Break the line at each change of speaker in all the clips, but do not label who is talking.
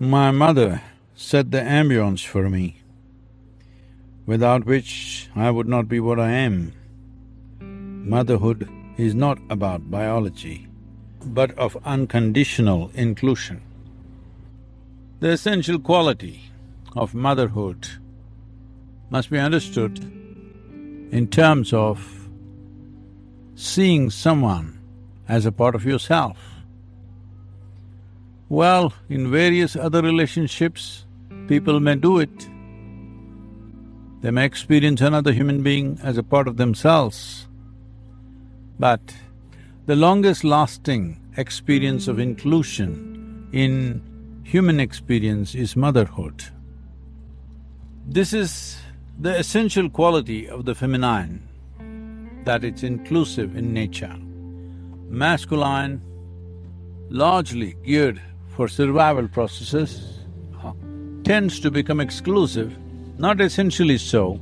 My mother set the ambience for me, without which I would not be what I am. Motherhood is not about biology, but of unconditional inclusion. The essential quality of motherhood must be understood in terms of seeing someone as a part of yourself. Well, in various other relationships, people may do it. They may experience another human being as a part of themselves. But the longest lasting experience of inclusion in human experience is motherhood. This is the essential quality of the feminine, that it's inclusive in nature. Masculine, largely geared for survival processes uh-huh. tends to become exclusive, not essentially so,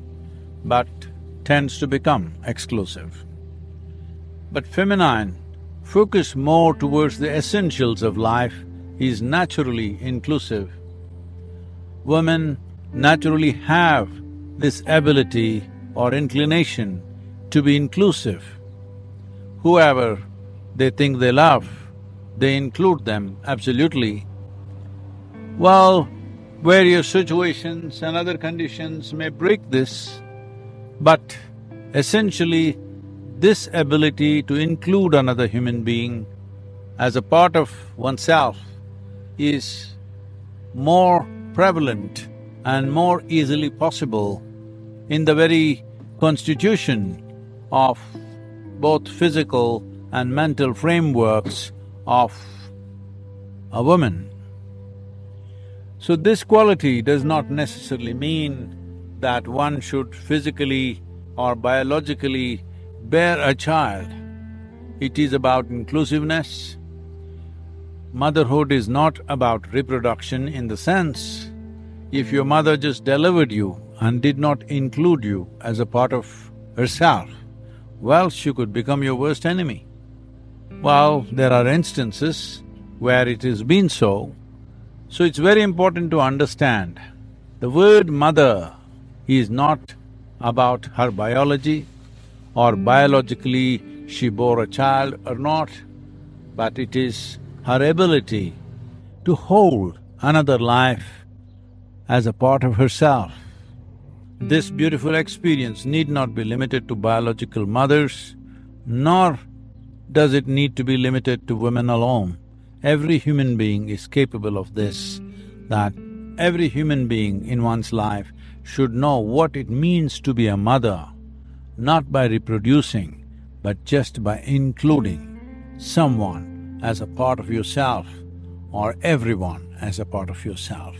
but tends to become exclusive. But feminine, focus more towards the essentials of life, is naturally inclusive. Women naturally have this ability or inclination to be inclusive. Whoever they think they love, they include them absolutely. Well, various situations and other conditions may break this, but essentially this ability to include another human being as a part of oneself is more prevalent and more easily possible in the very constitution of both physical and mental frameworks of a woman. So this quality does not necessarily mean that one should physically or biologically bear a child. It is about inclusiveness. Motherhood is not about reproduction in the sense, if your mother just delivered you and did not include you as a part of herself, well, she could become your worst enemy. Well, there are instances where it has been so, so it's very important to understand the word mother is not about her biology or biologically she bore a child or not, but it is her ability to hold another life as a part of herself. This beautiful experience need not be limited to biological mothers, nor does it need to be limited to women alone? Every human being is capable of this, that every human being in one's life should know what it means to be a mother, not by reproducing, but just by including someone as a part of yourself or everyone as a part of yourself.